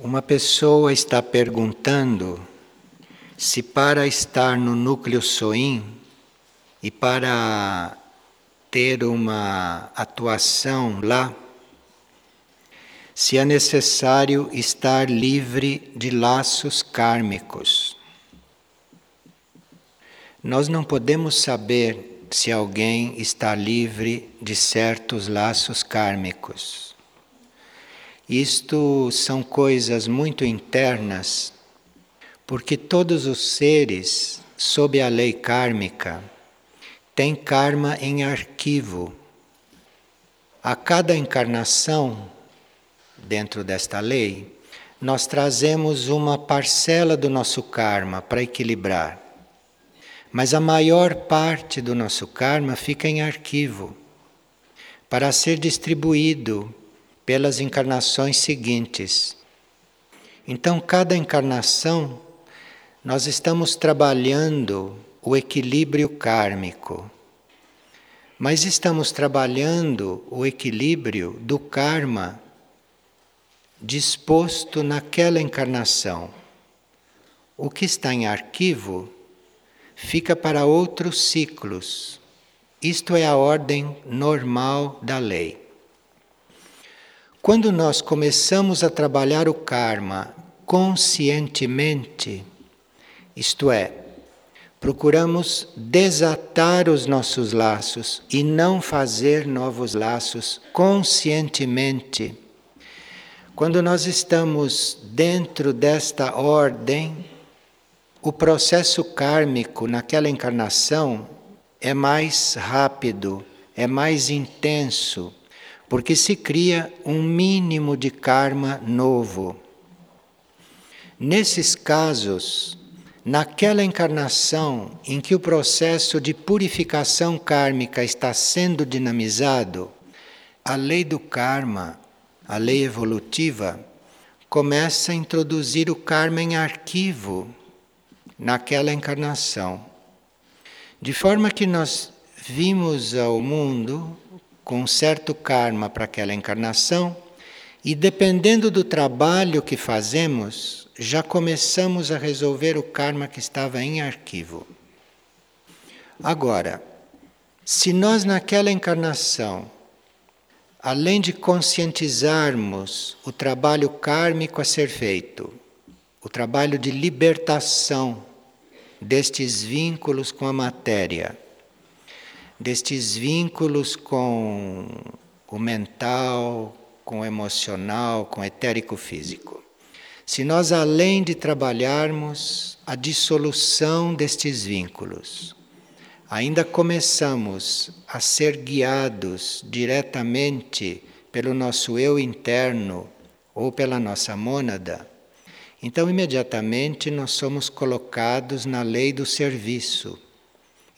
Uma pessoa está perguntando se para estar no núcleo soim e para ter uma atuação lá, se é necessário estar livre de laços kármicos. Nós não podemos saber se alguém está livre de certos laços kármicos. Isto são coisas muito internas, porque todos os seres, sob a lei kármica, têm karma em arquivo. A cada encarnação, dentro desta lei, nós trazemos uma parcela do nosso karma para equilibrar. Mas a maior parte do nosso karma fica em arquivo para ser distribuído pelas encarnações seguintes. Então, cada encarnação, nós estamos trabalhando o equilíbrio kármico, mas estamos trabalhando o equilíbrio do karma disposto naquela encarnação. O que está em arquivo fica para outros ciclos. Isto é a ordem normal da lei. Quando nós começamos a trabalhar o karma conscientemente, isto é, procuramos desatar os nossos laços e não fazer novos laços conscientemente. Quando nós estamos dentro desta ordem, o processo kármico naquela encarnação é mais rápido, é mais intenso porque se cria um mínimo de karma novo. Nesses casos, naquela encarnação em que o processo de purificação kármica está sendo dinamizado, a lei do karma, a lei evolutiva, começa a introduzir o karma em arquivo naquela encarnação. De forma que nós vimos ao mundo com um certo karma para aquela encarnação, e dependendo do trabalho que fazemos, já começamos a resolver o karma que estava em arquivo. Agora, se nós naquela encarnação, além de conscientizarmos o trabalho kármico a ser feito, o trabalho de libertação destes vínculos com a matéria, destes vínculos com o mental, com o emocional, com o etérico físico. Se nós, além de trabalharmos a dissolução destes vínculos, ainda começamos a ser guiados diretamente pelo nosso eu interno ou pela nossa mônada, então imediatamente nós somos colocados na lei do serviço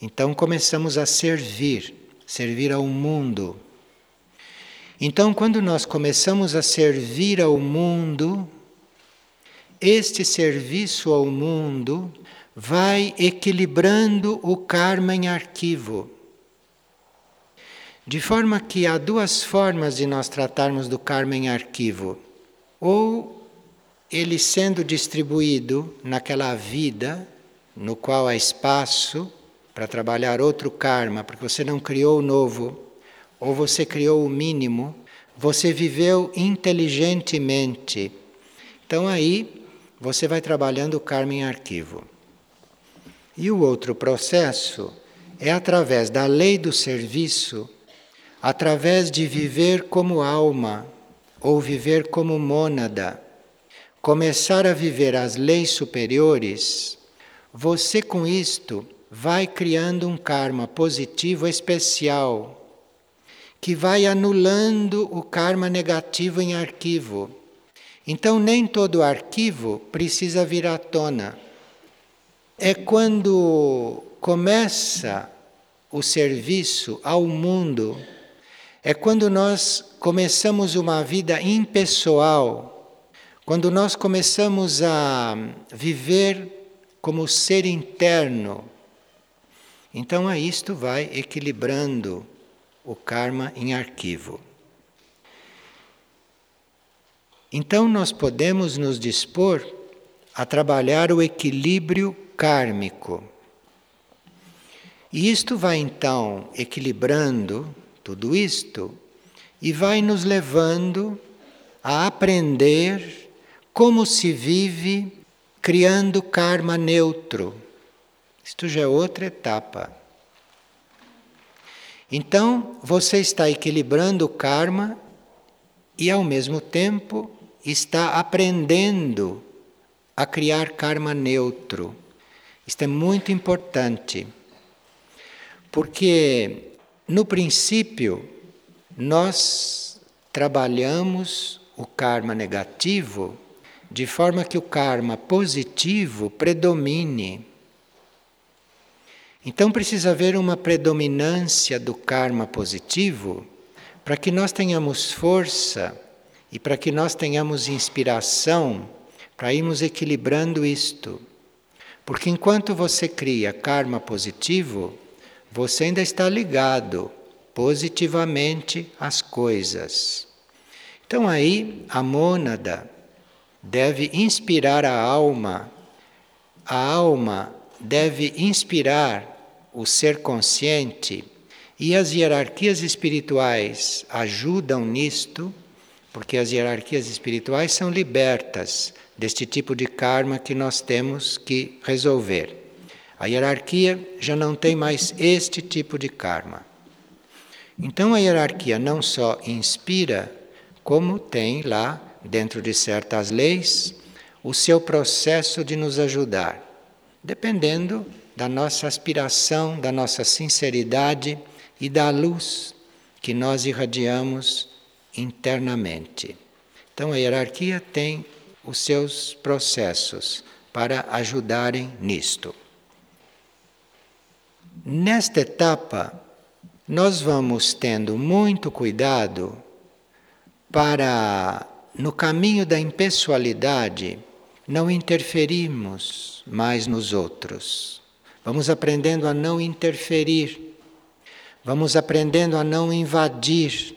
então começamos a servir, servir ao mundo. Então, quando nós começamos a servir ao mundo, este serviço ao mundo vai equilibrando o karma em arquivo. De forma que há duas formas de nós tratarmos do karma em arquivo. Ou ele sendo distribuído naquela vida no qual há espaço para trabalhar outro karma, porque você não criou o novo, ou você criou o mínimo, você viveu inteligentemente. Então aí você vai trabalhando o karma em arquivo. E o outro processo é através da lei do serviço, através de viver como alma ou viver como mônada, começar a viver as leis superiores, você com isto vai criando um karma positivo especial que vai anulando o karma negativo em arquivo. Então, nem todo arquivo precisa vir à tona. É quando começa o serviço ao mundo, é quando nós começamos uma vida impessoal, quando nós começamos a viver como ser interno, então a isto vai equilibrando o karma em arquivo. Então nós podemos nos dispor a trabalhar o equilíbrio kármico. E isto vai então equilibrando tudo isto e vai nos levando a aprender como se vive criando karma neutro. Isto já é outra etapa. Então, você está equilibrando o karma e, ao mesmo tempo, está aprendendo a criar karma neutro. Isto é muito importante, porque no princípio nós trabalhamos o karma negativo de forma que o karma positivo predomine. Então precisa haver uma predominância do karma positivo para que nós tenhamos força e para que nós tenhamos inspiração para irmos equilibrando isto. Porque enquanto você cria karma positivo, você ainda está ligado positivamente às coisas. Então aí a mônada deve inspirar a alma, a alma deve inspirar o ser consciente e as hierarquias espirituais ajudam nisto, porque as hierarquias espirituais são libertas deste tipo de karma que nós temos que resolver. A hierarquia já não tem mais este tipo de karma. Então a hierarquia não só inspira, como tem lá, dentro de certas leis, o seu processo de nos ajudar, dependendo da nossa aspiração, da nossa sinceridade e da luz que nós irradiamos internamente. Então a hierarquia tem os seus processos para ajudarem nisto. Nesta etapa, nós vamos tendo muito cuidado para, no caminho da impessoalidade, não interferirmos mais nos outros. Vamos aprendendo a não interferir Vamos aprendendo a não invadir,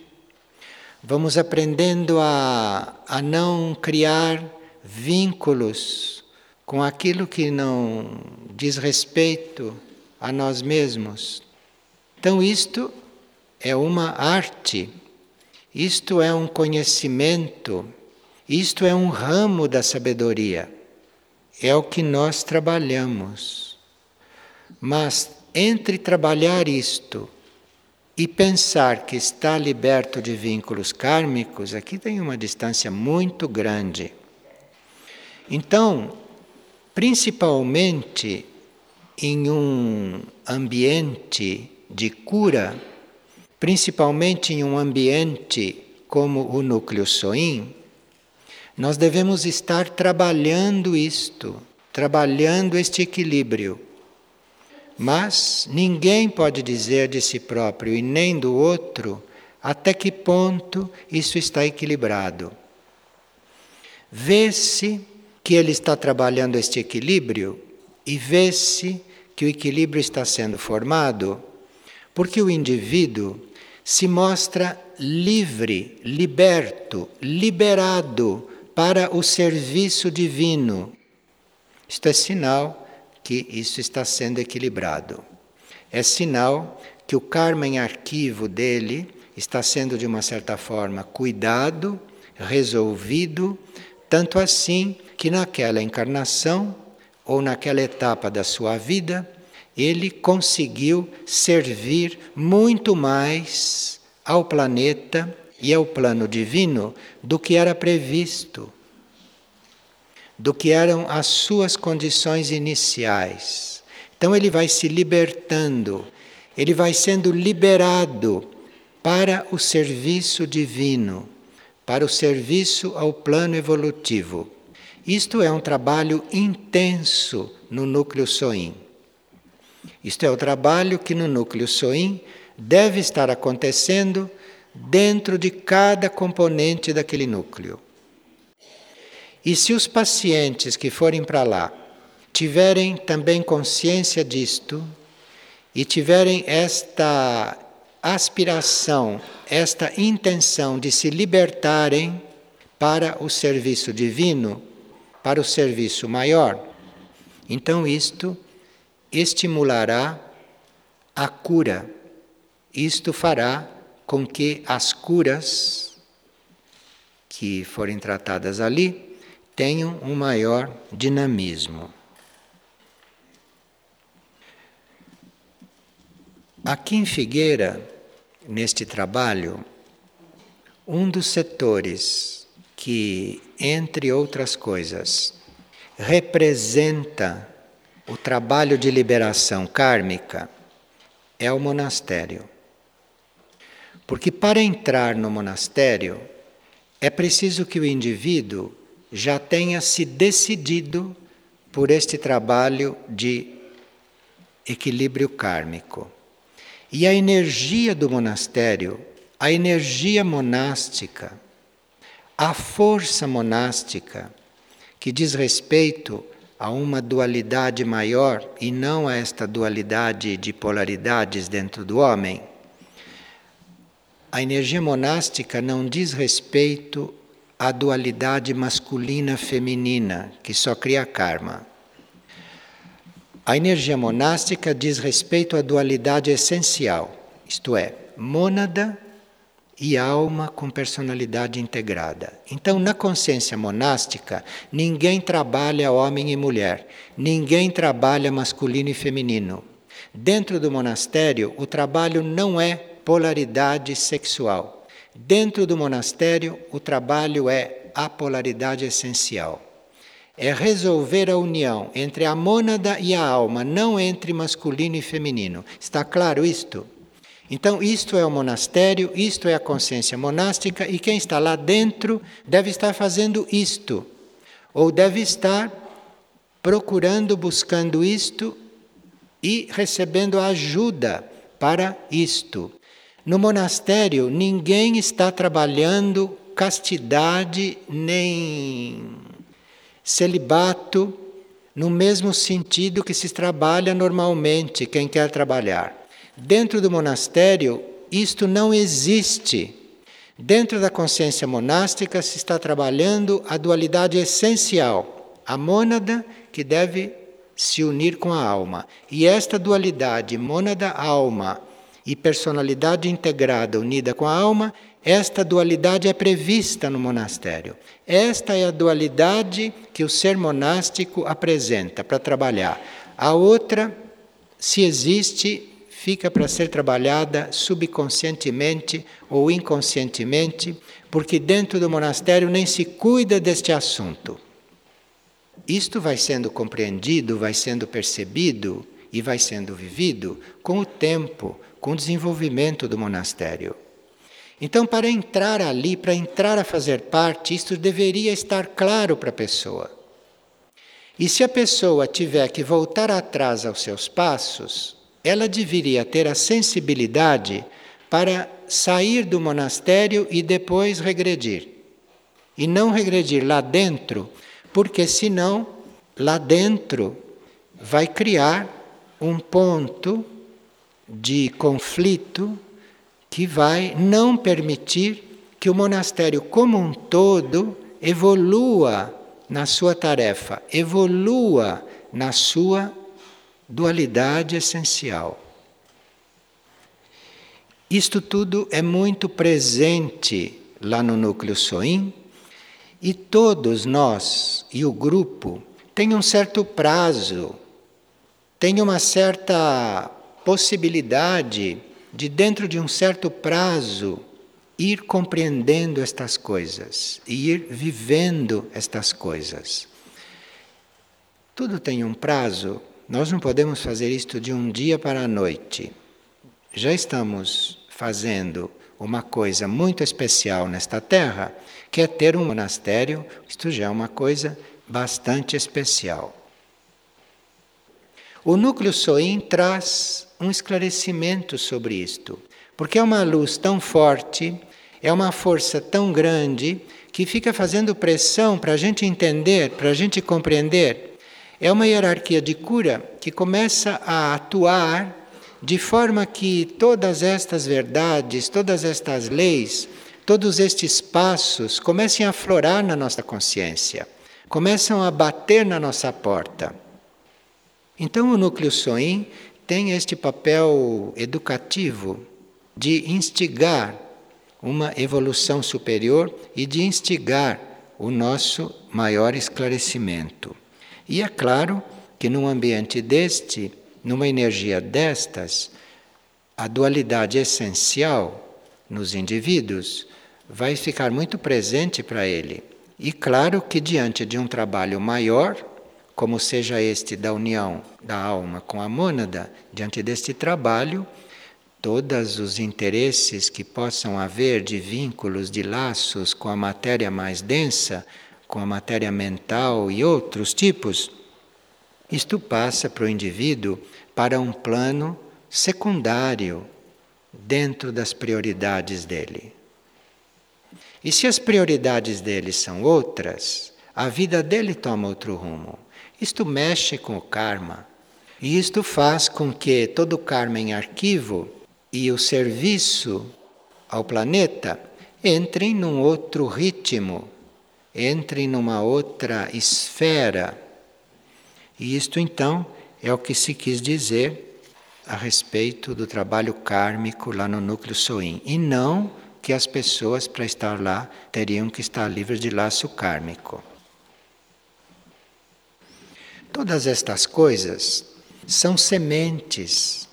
vamos aprendendo a, a não criar vínculos com aquilo que não diz respeito a nós mesmos. Então, isto é uma arte, isto é um conhecimento, isto é um ramo da sabedoria. É o que nós trabalhamos. Mas entre trabalhar isto e pensar que está liberto de vínculos kármicos, aqui tem uma distância muito grande. Então, principalmente em um ambiente de cura, principalmente em um ambiente como o núcleo Soin, nós devemos estar trabalhando isto, trabalhando este equilíbrio mas ninguém pode dizer de si próprio e nem do outro até que ponto isso está equilibrado. Vê-se que ele está trabalhando este equilíbrio e vê-se que o equilíbrio está sendo formado, porque o indivíduo se mostra livre, liberto, liberado para o serviço divino. Isto é sinal que isso está sendo equilibrado. É sinal que o karma em arquivo dele está sendo, de uma certa forma, cuidado, resolvido, tanto assim que naquela encarnação ou naquela etapa da sua vida, ele conseguiu servir muito mais ao planeta e ao plano divino do que era previsto do que eram as suas condições iniciais. Então ele vai se libertando, ele vai sendo liberado para o serviço divino, para o serviço ao plano evolutivo. Isto é um trabalho intenso no núcleo Soin. Isto é o trabalho que no núcleo Soin deve estar acontecendo dentro de cada componente daquele núcleo. E se os pacientes que forem para lá tiverem também consciência disto e tiverem esta aspiração, esta intenção de se libertarem para o serviço divino, para o serviço maior. Então, isto estimulará a cura. Isto fará com que as curas que forem tratadas ali tenham um maior dinamismo. Aqui em Figueira, neste trabalho, um dos setores que, entre outras coisas, representa o trabalho de liberação kármica é o monastério. Porque para entrar no monastério é preciso que o indivíduo já tenha se decidido por este trabalho de equilíbrio kármico. E a energia do monastério, a energia monástica, a força monástica, que diz respeito a uma dualidade maior e não a esta dualidade de polaridades dentro do homem. A energia monástica não diz respeito à dualidade masculina-feminina, que só cria karma. A energia monástica diz respeito à dualidade essencial, isto é, mônada e alma com personalidade integrada. Então, na consciência monástica, ninguém trabalha homem e mulher, ninguém trabalha masculino e feminino. Dentro do monastério, o trabalho não é polaridade sexual. Dentro do monastério, o trabalho é a polaridade essencial é resolver a união entre a mônada e a alma, não entre masculino e feminino. Está claro isto? Então, isto é o monastério, isto é a consciência monástica, e quem está lá dentro deve estar fazendo isto, ou deve estar procurando, buscando isto e recebendo ajuda para isto. No monastério, ninguém está trabalhando castidade nem Celibato, no mesmo sentido que se trabalha normalmente quem quer trabalhar. Dentro do monastério, isto não existe. Dentro da consciência monástica se está trabalhando a dualidade essencial, a mônada que deve se unir com a alma. E esta dualidade, mônada-alma e personalidade integrada unida com a alma, esta dualidade é prevista no monastério. Esta é a dualidade que o ser monástico apresenta para trabalhar. A outra, se existe, fica para ser trabalhada subconscientemente ou inconscientemente, porque dentro do monastério nem se cuida deste assunto. Isto vai sendo compreendido, vai sendo percebido e vai sendo vivido com o tempo, com o desenvolvimento do monastério. Então, para entrar ali, para entrar a fazer parte, isto deveria estar claro para a pessoa. E se a pessoa tiver que voltar atrás aos seus passos, ela deveria ter a sensibilidade para sair do monastério e depois regredir. E não regredir lá dentro, porque senão lá dentro vai criar um ponto de conflito que vai não permitir que o monastério como um todo evolua na sua tarefa, evolua na sua dualidade essencial. Isto tudo é muito presente lá no núcleo Soim e todos nós e o grupo têm um certo prazo, tem uma certa possibilidade de dentro de um certo prazo ir compreendendo estas coisas e ir vivendo estas coisas. Tudo tem um prazo, nós não podemos fazer isto de um dia para a noite. Já estamos fazendo uma coisa muito especial nesta terra, que é ter um monastério, isto já é uma coisa bastante especial. O núcleo Soim traz um esclarecimento sobre isto, porque é uma luz tão forte, é uma força tão grande que fica fazendo pressão para a gente entender, para a gente compreender. É uma hierarquia de cura que começa a atuar de forma que todas estas verdades, todas estas leis todos estes passos comecem a aflorar na nossa consciência, começam a bater na nossa porta. Então o núcleo Soin tem este papel educativo de instigar uma evolução superior e de instigar o nosso maior esclarecimento. E é claro que num ambiente deste, numa energia destas, a dualidade essencial nos indivíduos vai ficar muito presente para ele. E claro que diante de um trabalho maior, como seja este da união da alma com a mônada, diante deste trabalho, todos os interesses que possam haver de vínculos, de laços com a matéria mais densa, com a matéria mental e outros tipos, isto passa para o indivíduo para um plano secundário dentro das prioridades dele. E se as prioridades dele são outras, a vida dele toma outro rumo. Isto mexe com o karma. E isto faz com que todo o karma em arquivo e o serviço ao planeta entrem num outro ritmo, entrem numa outra esfera. E isto então é o que se quis dizer a respeito do trabalho kármico lá no núcleo Soin, e não que as pessoas para estar lá teriam que estar livres de laço kármico. Todas estas coisas são sementes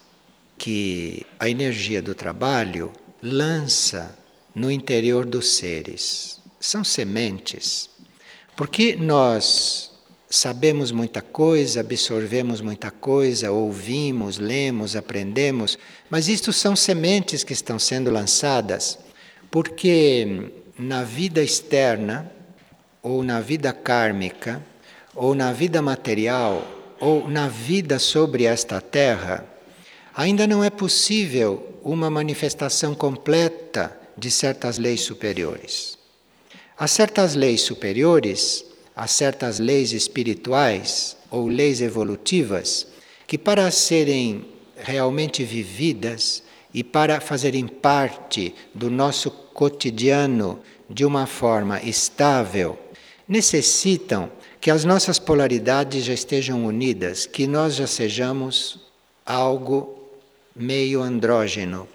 que a energia do trabalho lança no interior dos seres. São sementes. Porque nós sabemos muita coisa, absorvemos muita coisa, ouvimos, lemos, aprendemos, mas isto são sementes que estão sendo lançadas, porque na vida externa, ou na vida kármica, ou na vida material, ou na vida sobre esta terra, ainda não é possível uma manifestação completa de certas leis superiores. Há certas leis superiores, há certas leis espirituais ou leis evolutivas que, para serem realmente vividas e para fazerem parte do nosso cotidiano de uma forma estável, necessitam que as nossas polaridades já estejam unidas, que nós já sejamos algo meio andrógeno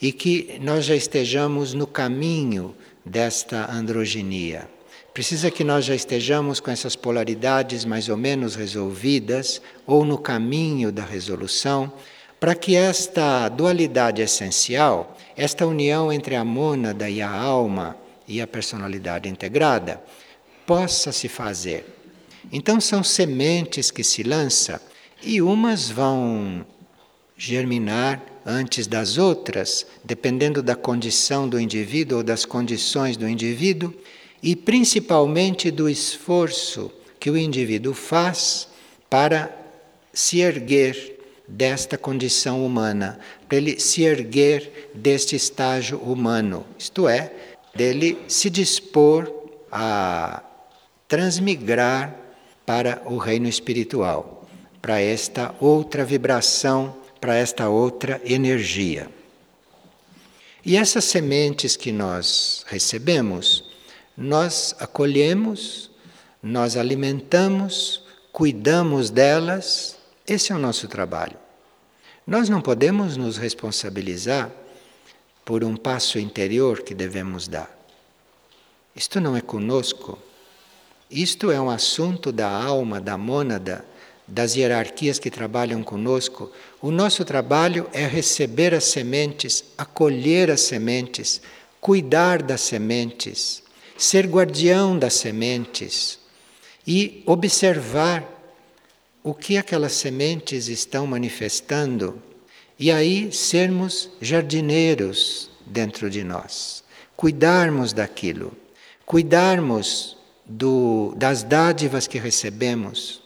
e que nós já estejamos no caminho desta androginia. Precisa que nós já estejamos com essas polaridades mais ou menos resolvidas ou no caminho da resolução, para que esta dualidade essencial, esta união entre a mônada e a alma e a personalidade integrada, possa se fazer. Então são sementes que se lançam e umas vão germinar antes das outras, dependendo da condição do indivíduo ou das condições do indivíduo, e principalmente do esforço que o indivíduo faz para se erguer desta condição humana, para ele se erguer deste estágio humano, isto é, dele se dispor a transmigrar para o reino espiritual, para esta outra vibração para esta outra energia. E essas sementes que nós recebemos, nós acolhemos, nós alimentamos, cuidamos delas, esse é o nosso trabalho. Nós não podemos nos responsabilizar por um passo interior que devemos dar. Isto não é conosco. Isto é um assunto da alma, da mônada, das hierarquias que trabalham conosco, o nosso trabalho é receber as sementes, acolher as sementes, cuidar das sementes, ser guardião das sementes e observar o que aquelas sementes estão manifestando e aí sermos jardineiros dentro de nós, cuidarmos daquilo, cuidarmos do, das dádivas que recebemos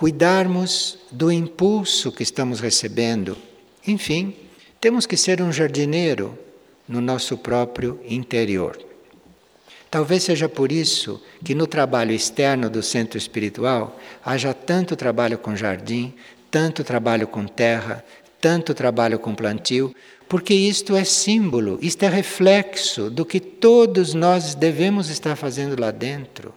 cuidarmos do impulso que estamos recebendo. Enfim, temos que ser um jardineiro no nosso próprio interior. Talvez seja por isso que no trabalho externo do centro espiritual haja tanto trabalho com jardim, tanto trabalho com terra, tanto trabalho com plantio, porque isto é símbolo, isto é reflexo do que todos nós devemos estar fazendo lá dentro.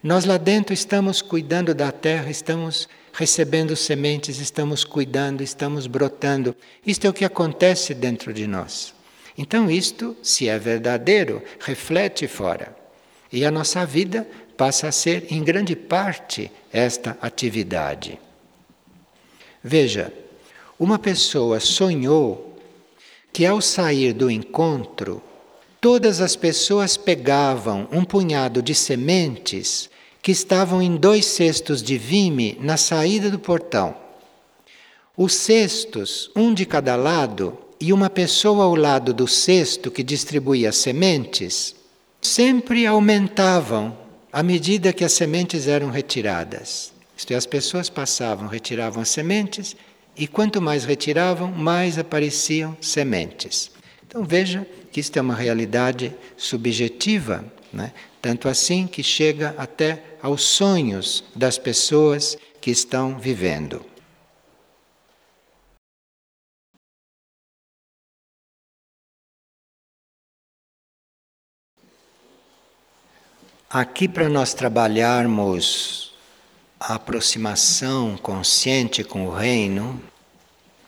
Nós lá dentro estamos cuidando da terra, estamos recebendo sementes, estamos cuidando, estamos brotando. Isto é o que acontece dentro de nós. Então, isto, se é verdadeiro, reflete fora. E a nossa vida passa a ser, em grande parte, esta atividade. Veja, uma pessoa sonhou que ao sair do encontro, todas as pessoas pegavam um punhado de sementes que estavam em dois cestos de vime na saída do portão. Os cestos, um de cada lado, e uma pessoa ao lado do cesto que distribuía sementes, sempre aumentavam à medida que as sementes eram retiradas. Isto é, as pessoas passavam, retiravam as sementes e quanto mais retiravam, mais apareciam sementes. Então veja que isto é uma realidade subjetiva, né? tanto assim que chega até aos sonhos das pessoas que estão vivendo. Aqui, para nós trabalharmos a aproximação consciente com o reino,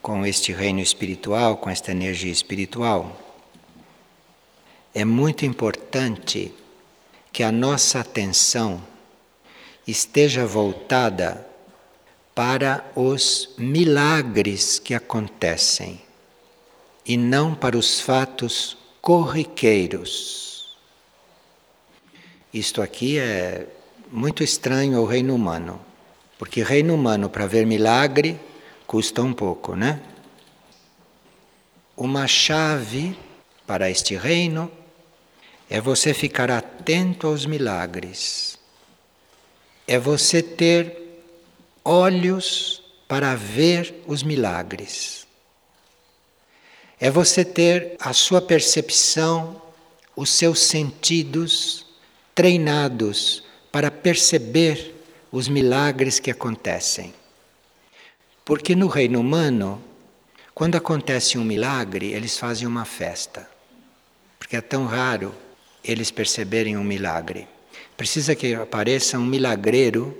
com este reino espiritual, com esta energia espiritual, é muito importante que a nossa atenção esteja voltada para os milagres que acontecem e não para os fatos corriqueiros. Isto aqui é muito estranho ao reino humano, porque reino humano para ver milagre custa um pouco, né? Uma chave para este reino é você ficar atento aos milagres, é você ter olhos para ver os milagres, é você ter a sua percepção, os seus sentidos treinados para perceber os milagres que acontecem. Porque no reino humano, quando acontece um milagre, eles fazem uma festa. Porque é tão raro eles perceberem um milagre. Precisa que apareça um milagreiro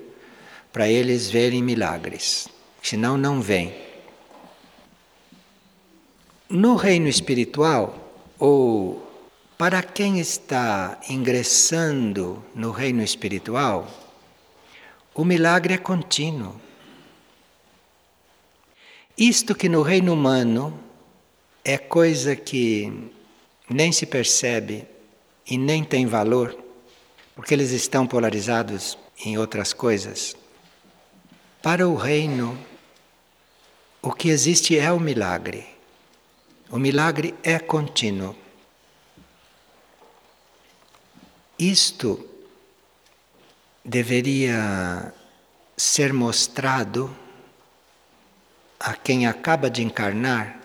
para eles verem milagres. Senão, não vem. No reino espiritual, ou para quem está ingressando no reino espiritual, o milagre é contínuo. Isto que no reino humano é coisa que nem se percebe e nem tem valor, porque eles estão polarizados em outras coisas. Para o reino, o que existe é o milagre. O milagre é contínuo. Isto deveria ser mostrado a quem acaba de encarnar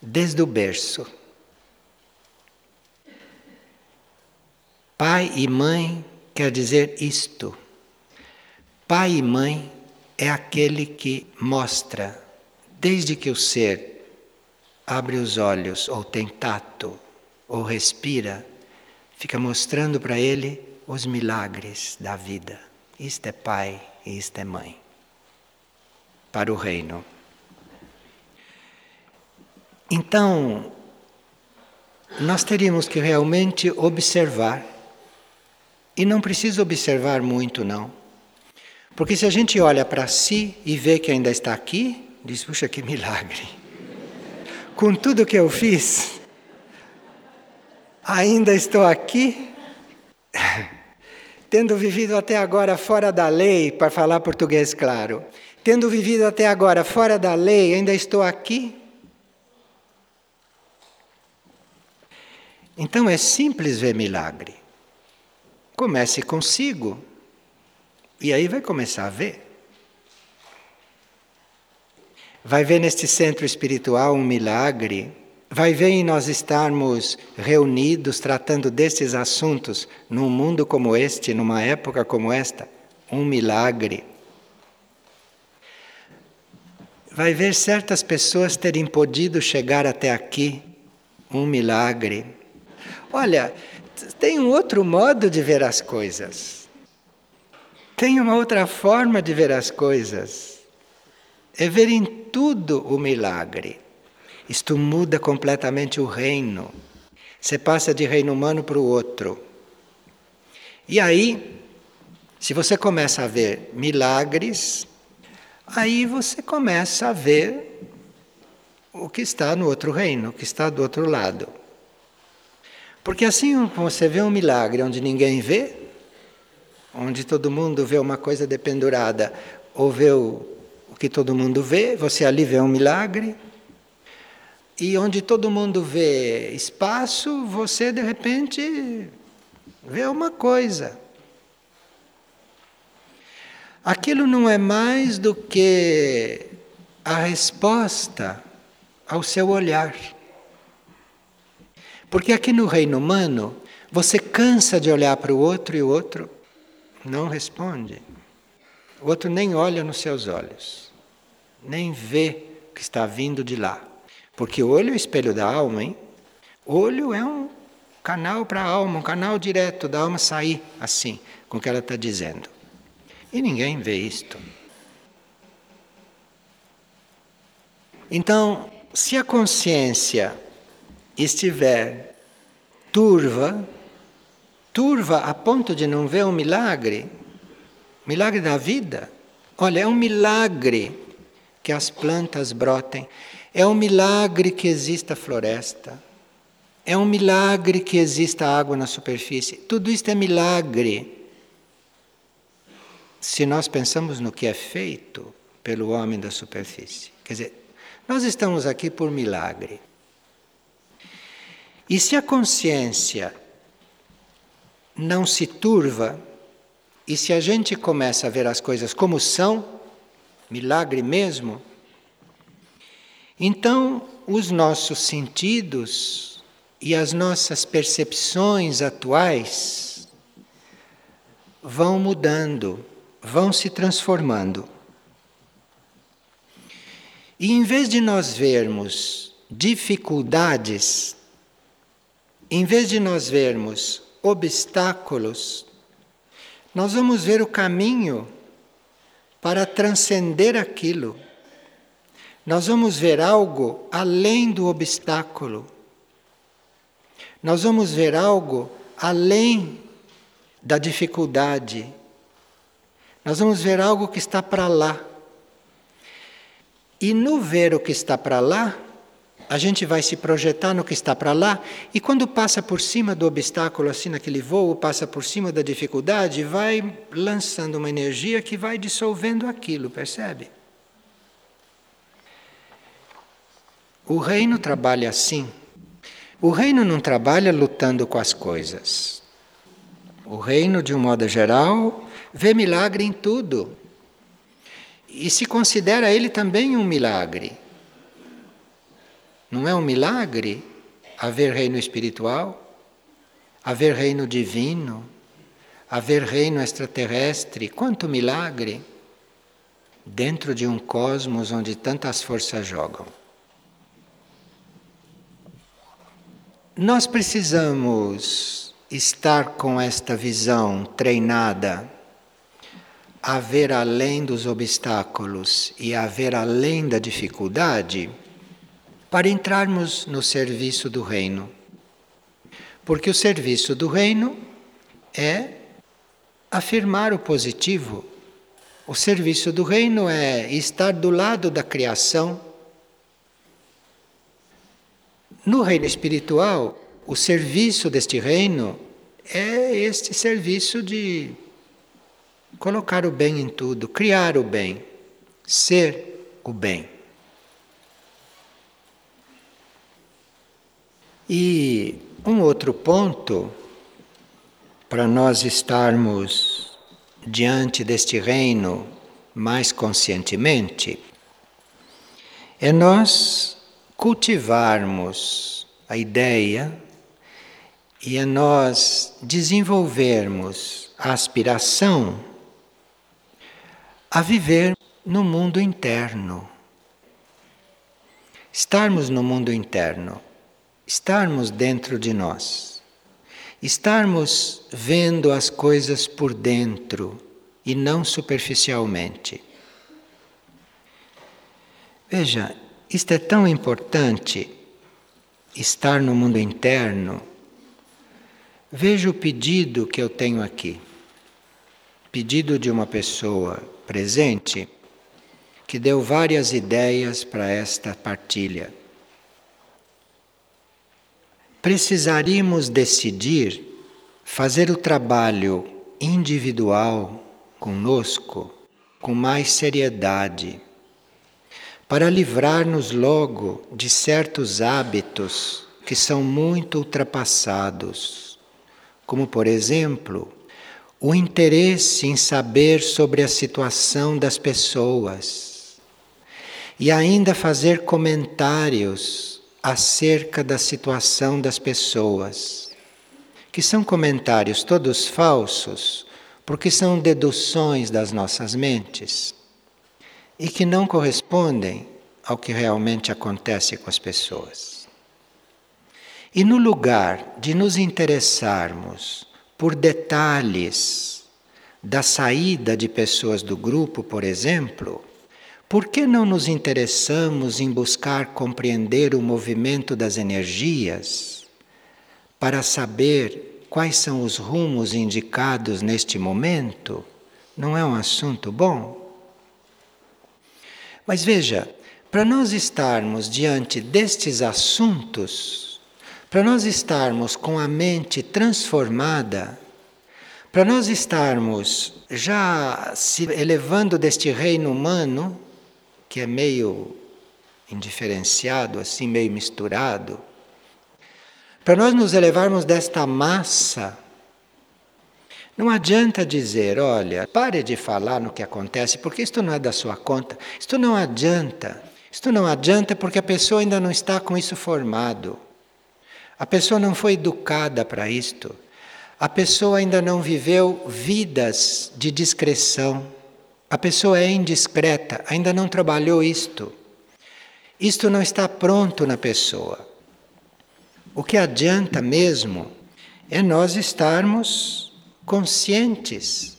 desde o berço. Pai e mãe quer dizer isto. Pai e mãe é aquele que mostra, desde que o ser abre os olhos, ou tem tato, ou respira, fica mostrando para ele os milagres da vida. Isto é pai e isto é mãe. Para o reino. Então, nós teríamos que realmente observar, e não precisa observar muito, não. Porque se a gente olha para si e vê que ainda está aqui, diz: puxa, que milagre. Com tudo que eu fiz, ainda estou aqui, tendo vivido até agora fora da lei, para falar português claro, tendo vivido até agora fora da lei, ainda estou aqui. Então é simples ver milagre. Comece consigo, e aí vai começar a ver. Vai ver neste centro espiritual um milagre Vai ver em nós estarmos reunidos tratando destes assuntos num mundo como este, numa época como esta, um milagre. vai ver certas pessoas terem podido chegar até aqui, um milagre. Olha, tem um outro modo de ver as coisas. Tem uma outra forma de ver as coisas. É ver em tudo o milagre. Isto muda completamente o reino. Você passa de reino humano para o outro. E aí, se você começa a ver milagres, aí você começa a ver o que está no outro reino, o que está do outro lado. Porque assim você vê um milagre onde ninguém vê, onde todo mundo vê uma coisa dependurada, ou vê o, o que todo mundo vê, você ali vê um milagre. E onde todo mundo vê espaço, você de repente vê uma coisa. Aquilo não é mais do que a resposta ao seu olhar. Porque aqui no reino humano, você cansa de olhar para o outro e o outro não responde. O outro nem olha nos seus olhos, nem vê o que está vindo de lá. Porque o olho é o espelho da alma, hein? O olho é um canal para a alma, um canal direto da alma sair assim, com o que ela está dizendo. E ninguém vê isto. Então, se a consciência estiver turva, turva a ponto de não ver um milagre, milagre da vida. Olha, é um milagre que as plantas brotem, é um milagre que exista floresta, é um milagre que exista água na superfície. Tudo isto é milagre. Se nós pensamos no que é feito pelo homem da superfície. Quer dizer, nós estamos aqui por milagre. E se a consciência não se turva, e se a gente começa a ver as coisas como são, milagre mesmo, então os nossos sentidos e as nossas percepções atuais vão mudando, vão se transformando. E em vez de nós vermos dificuldades em vez de nós vermos obstáculos, nós vamos ver o caminho para transcender aquilo. Nós vamos ver algo além do obstáculo. Nós vamos ver algo além da dificuldade. Nós vamos ver algo que está para lá. E no ver o que está para lá, a gente vai se projetar no que está para lá e quando passa por cima do obstáculo, assim naquele voo, passa por cima da dificuldade, vai lançando uma energia que vai dissolvendo aquilo, percebe? O reino trabalha assim. O reino não trabalha lutando com as coisas. O reino, de um modo geral, vê milagre em tudo. E se considera ele também um milagre. Não é um milagre haver reino espiritual, haver reino divino, haver reino extraterrestre? Quanto milagre! Dentro de um cosmos onde tantas forças jogam. Nós precisamos estar com esta visão treinada a ver além dos obstáculos e a ver além da dificuldade para entrarmos no serviço do reino. Porque o serviço do reino é afirmar o positivo. O serviço do reino é estar do lado da criação. No reino espiritual, o serviço deste reino é este serviço de colocar o bem em tudo, criar o bem, ser o bem. E um outro ponto para nós estarmos diante deste reino mais conscientemente é nós cultivarmos a ideia e é nós desenvolvermos a aspiração a viver no mundo interno, estarmos no mundo interno, estarmos dentro de nós, estarmos vendo as coisas por dentro e não superficialmente. Veja, isto é tão importante, estar no mundo interno. Veja o pedido que eu tenho aqui. Pedido de uma pessoa presente que deu várias ideias para esta partilha. Precisaríamos decidir fazer o trabalho individual conosco com mais seriedade para livrar-nos logo de certos hábitos que são muito ultrapassados, como, por exemplo, o interesse em saber sobre a situação das pessoas e ainda fazer comentários acerca da situação das pessoas, que são comentários todos falsos, porque são deduções das nossas mentes e que não correspondem ao que realmente acontece com as pessoas. E no lugar de nos interessarmos por detalhes da saída de pessoas do grupo, por exemplo, por que não nos interessamos em buscar compreender o movimento das energias para saber quais são os rumos indicados neste momento? Não é um assunto bom? Mas veja, para nós estarmos diante destes assuntos, para nós estarmos com a mente transformada, para nós estarmos já se elevando deste reino humano, que é meio indiferenciado, assim, meio misturado, para nós nos elevarmos desta massa não adianta dizer, olha, pare de falar no que acontece, porque isto não é da sua conta. Isto não adianta. Isto não adianta porque a pessoa ainda não está com isso formado. A pessoa não foi educada para isto. A pessoa ainda não viveu vidas de discreção. A pessoa é indiscreta, ainda não trabalhou isto. Isto não está pronto na pessoa. O que adianta mesmo é nós estarmos conscientes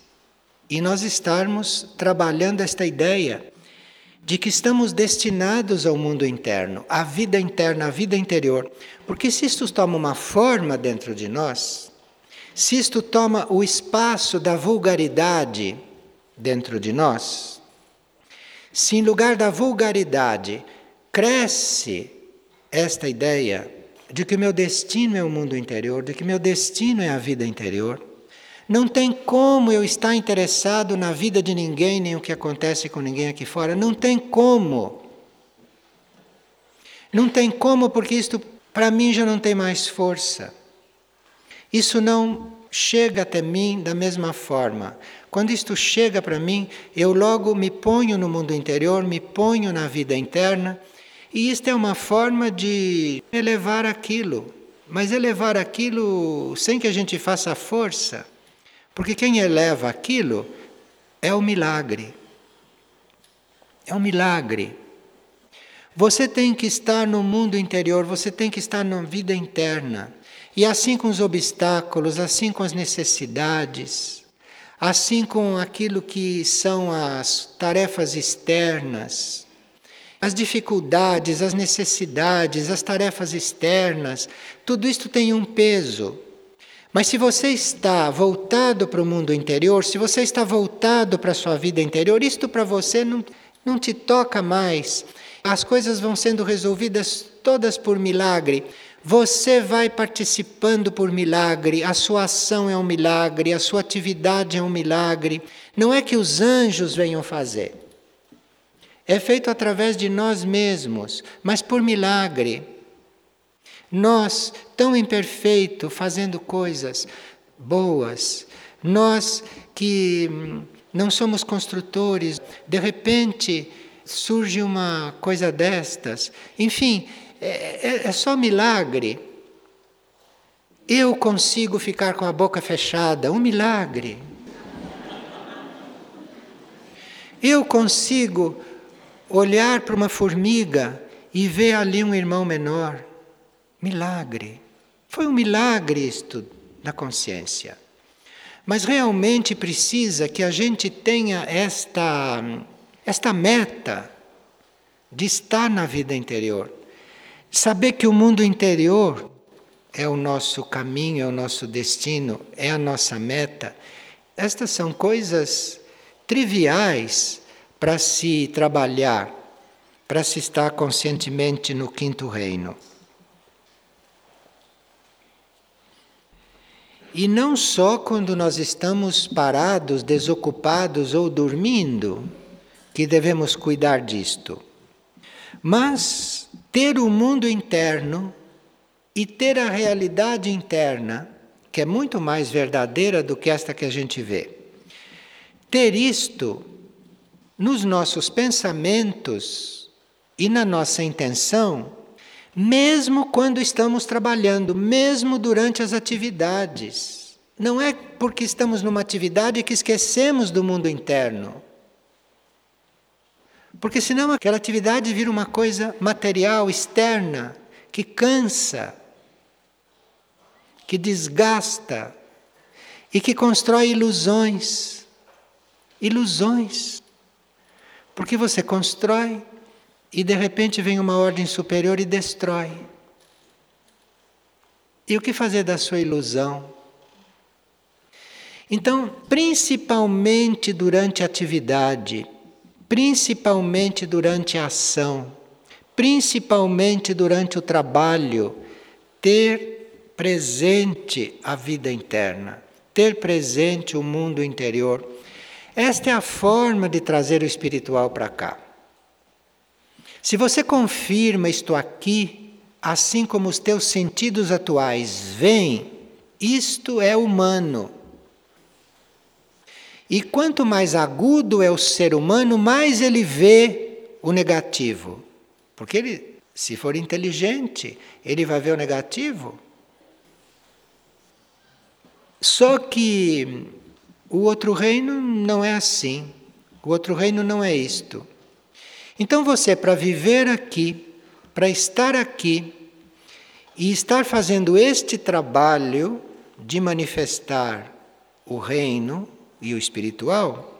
e nós estarmos trabalhando esta ideia de que estamos destinados ao mundo interno, à vida interna, à vida interior. Porque se isto toma uma forma dentro de nós, se isto toma o espaço da vulgaridade dentro de nós, se em lugar da vulgaridade cresce esta ideia de que meu destino é o mundo interior, de que meu destino é a vida interior, não tem como eu estar interessado na vida de ninguém, nem o que acontece com ninguém aqui fora. Não tem como. Não tem como, porque isto para mim já não tem mais força. Isso não chega até mim da mesma forma. Quando isto chega para mim, eu logo me ponho no mundo interior, me ponho na vida interna, e isto é uma forma de elevar aquilo. Mas elevar aquilo sem que a gente faça força. Porque quem eleva aquilo é o milagre. É um milagre. Você tem que estar no mundo interior, você tem que estar na vida interna. E assim com os obstáculos, assim com as necessidades, assim com aquilo que são as tarefas externas, as dificuldades, as necessidades, as tarefas externas, tudo isto tem um peso. Mas se você está voltado para o mundo interior, se você está voltado para a sua vida interior, isto para você não, não te toca mais. As coisas vão sendo resolvidas todas por milagre. Você vai participando por milagre, a sua ação é um milagre, a sua atividade é um milagre. Não é que os anjos venham fazer. É feito através de nós mesmos, mas por milagre. Nós, tão imperfeito, fazendo coisas boas, nós que hum, não somos construtores, de repente surge uma coisa destas. Enfim, é, é, é só milagre. Eu consigo ficar com a boca fechada, um milagre. Eu consigo olhar para uma formiga e vê ali um irmão menor. Milagre. Foi um milagre isto na consciência. Mas realmente precisa que a gente tenha esta, esta meta de estar na vida interior. Saber que o mundo interior é o nosso caminho, é o nosso destino, é a nossa meta. Estas são coisas triviais para se trabalhar, para se estar conscientemente no quinto reino. E não só quando nós estamos parados, desocupados ou dormindo, que devemos cuidar disto, mas ter o mundo interno e ter a realidade interna, que é muito mais verdadeira do que esta que a gente vê. Ter isto nos nossos pensamentos e na nossa intenção, mesmo quando estamos trabalhando, mesmo durante as atividades. Não é porque estamos numa atividade que esquecemos do mundo interno. Porque senão aquela atividade vira uma coisa material, externa, que cansa, que desgasta e que constrói ilusões. Ilusões. Porque você constrói e de repente vem uma ordem superior e destrói. E o que fazer da sua ilusão? Então, principalmente durante a atividade, principalmente durante a ação, principalmente durante o trabalho, ter presente a vida interna, ter presente o mundo interior. Esta é a forma de trazer o espiritual para cá. Se você confirma isto aqui, assim como os teus sentidos atuais veem, isto é humano. E quanto mais agudo é o ser humano, mais ele vê o negativo. Porque ele, se for inteligente, ele vai ver o negativo só que o outro reino não é assim. O outro reino não é isto. Então você, para viver aqui, para estar aqui e estar fazendo este trabalho de manifestar o reino e o espiritual,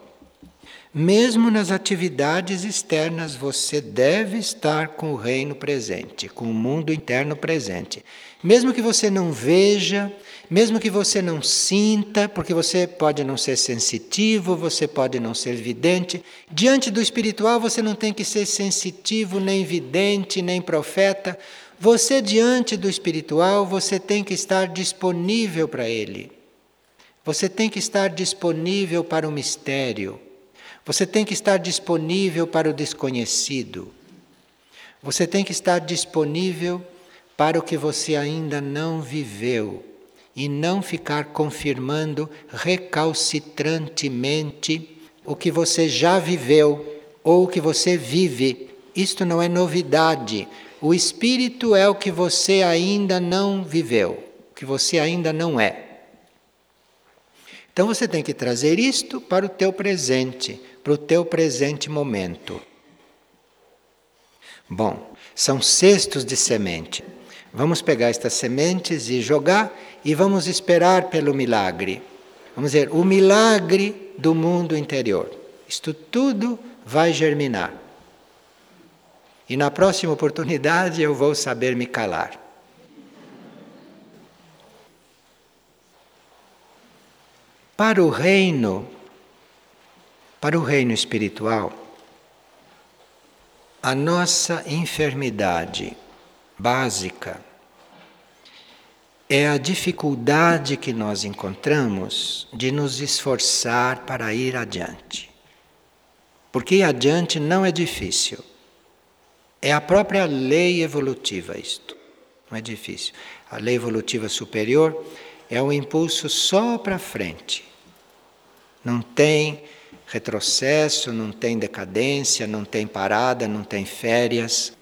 mesmo nas atividades externas, você deve estar com o reino presente, com o mundo interno presente. Mesmo que você não veja, mesmo que você não sinta, porque você pode não ser sensitivo, você pode não ser vidente, diante do espiritual você não tem que ser sensitivo, nem vidente, nem profeta. Você, diante do espiritual, você tem que estar disponível para ele. Você tem que estar disponível para o mistério. Você tem que estar disponível para o desconhecido. Você tem que estar disponível para o que você ainda não viveu e não ficar confirmando recalcitrantemente o que você já viveu ou o que você vive. Isto não é novidade. O espírito é o que você ainda não viveu, o que você ainda não é. Então você tem que trazer isto para o teu presente, para o teu presente momento. Bom, são cestos de semente. Vamos pegar estas sementes e jogar e vamos esperar pelo milagre. Vamos dizer, o milagre do mundo interior. Isto tudo vai germinar. E na próxima oportunidade eu vou saber me calar. Para o reino, para o reino espiritual, a nossa enfermidade básica é a dificuldade que nós encontramos de nos esforçar para ir adiante. Porque ir adiante não é difícil. É a própria lei evolutiva isto. Não é difícil. A lei evolutiva superior é um impulso só para frente. Não tem retrocesso, não tem decadência, não tem parada, não tem férias.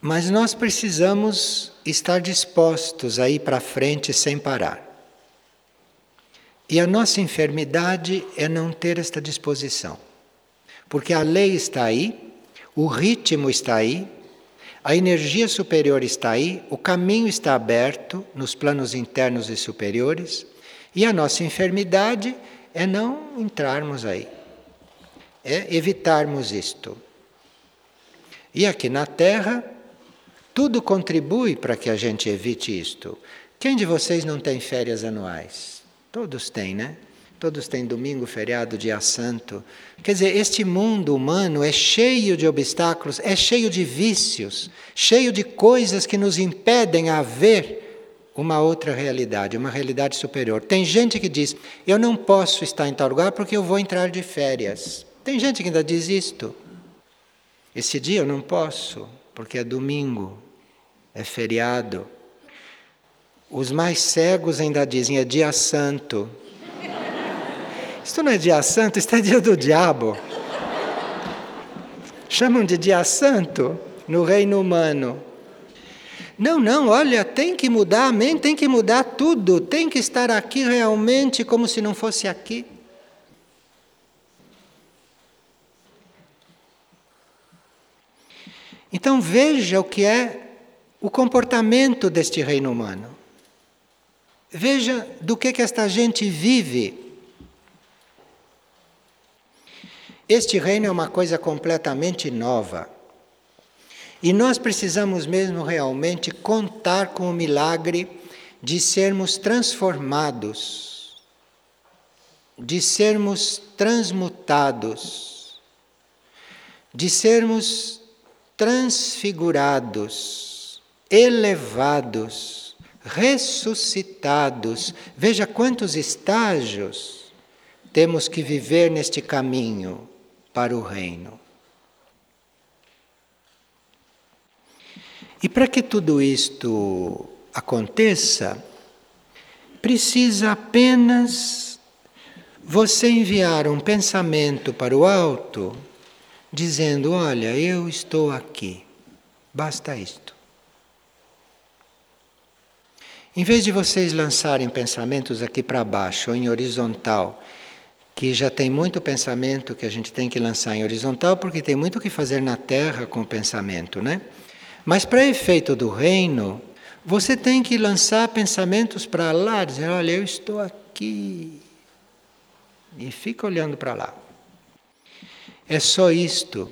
Mas nós precisamos estar dispostos a ir para frente sem parar. E a nossa enfermidade é não ter esta disposição. Porque a lei está aí, o ritmo está aí, A energia superior está aí, o caminho está aberto nos planos internos e superiores, e a nossa enfermidade é não entrarmos aí, é evitarmos isto. E aqui na Terra, tudo contribui para que a gente evite isto. Quem de vocês não tem férias anuais? Todos têm, né? Todos têm domingo, feriado, dia santo. Quer dizer, este mundo humano é cheio de obstáculos, é cheio de vícios, cheio de coisas que nos impedem a ver uma outra realidade, uma realidade superior. Tem gente que diz: eu não posso estar em tal lugar porque eu vou entrar de férias. Tem gente que ainda diz isto. Esse dia eu não posso porque é domingo, é feriado. Os mais cegos ainda dizem: é dia santo. Isto não é dia santo, isto é dia do diabo. Chamam de dia santo no reino humano. Não, não, olha, tem que mudar a mente, tem que mudar tudo, tem que estar aqui realmente como se não fosse aqui. Então veja o que é o comportamento deste reino humano. Veja do que, que esta gente vive Este reino é uma coisa completamente nova. E nós precisamos mesmo realmente contar com o milagre de sermos transformados, de sermos transmutados, de sermos transfigurados, elevados, ressuscitados. Veja quantos estágios temos que viver neste caminho para o reino. E para que tudo isto aconteça, precisa apenas você enviar um pensamento para o alto, dizendo: Olha, eu estou aqui. Basta isto. Em vez de vocês lançarem pensamentos aqui para baixo ou em horizontal, que já tem muito pensamento que a gente tem que lançar em horizontal, porque tem muito o que fazer na Terra com o pensamento, né? Mas para efeito do reino, você tem que lançar pensamentos para lá, dizer: olha, eu estou aqui. E fica olhando para lá. É só isto.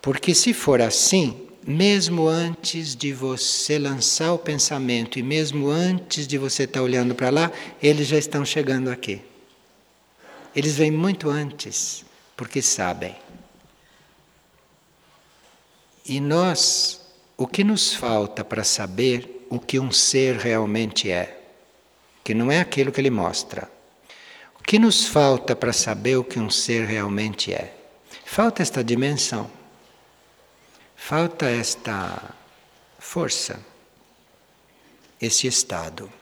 Porque se for assim, mesmo antes de você lançar o pensamento e mesmo antes de você estar tá olhando para lá, eles já estão chegando aqui. Eles vêm muito antes, porque sabem. E nós, o que nos falta para saber o que um ser realmente é? Que não é aquilo que ele mostra. O que nos falta para saber o que um ser realmente é? Falta esta dimensão. Falta esta força, esse estado.